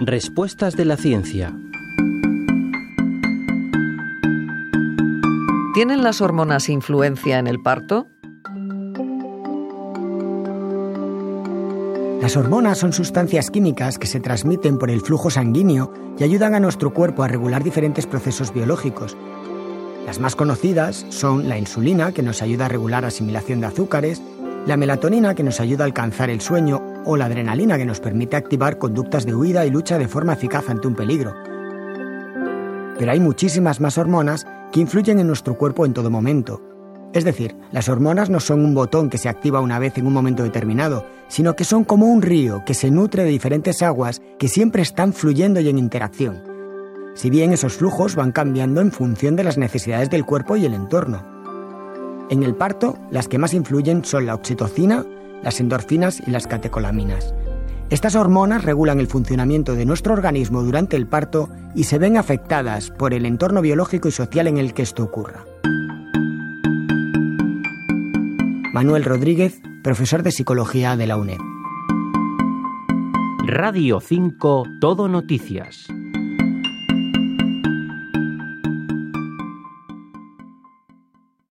Respuestas de la ciencia. ¿Tienen las hormonas influencia en el parto? Las hormonas son sustancias químicas que se transmiten por el flujo sanguíneo y ayudan a nuestro cuerpo a regular diferentes procesos biológicos. Las más conocidas son la insulina, que nos ayuda a regular la asimilación de azúcares, la melatonina, que nos ayuda a alcanzar el sueño, o la adrenalina, que nos permite activar conductas de huida y lucha de forma eficaz ante un peligro. Pero hay muchísimas más hormonas que influyen en nuestro cuerpo en todo momento. Es decir, las hormonas no son un botón que se activa una vez en un momento determinado, sino que son como un río que se nutre de diferentes aguas que siempre están fluyendo y en interacción. Si bien esos flujos van cambiando en función de las necesidades del cuerpo y el entorno. En el parto, las que más influyen son la oxitocina, las endorfinas y las catecolaminas. Estas hormonas regulan el funcionamiento de nuestro organismo durante el parto y se ven afectadas por el entorno biológico y social en el que esto ocurra. Manuel Rodríguez, profesor de Psicología de la UNED. Radio 5 Todo Noticias.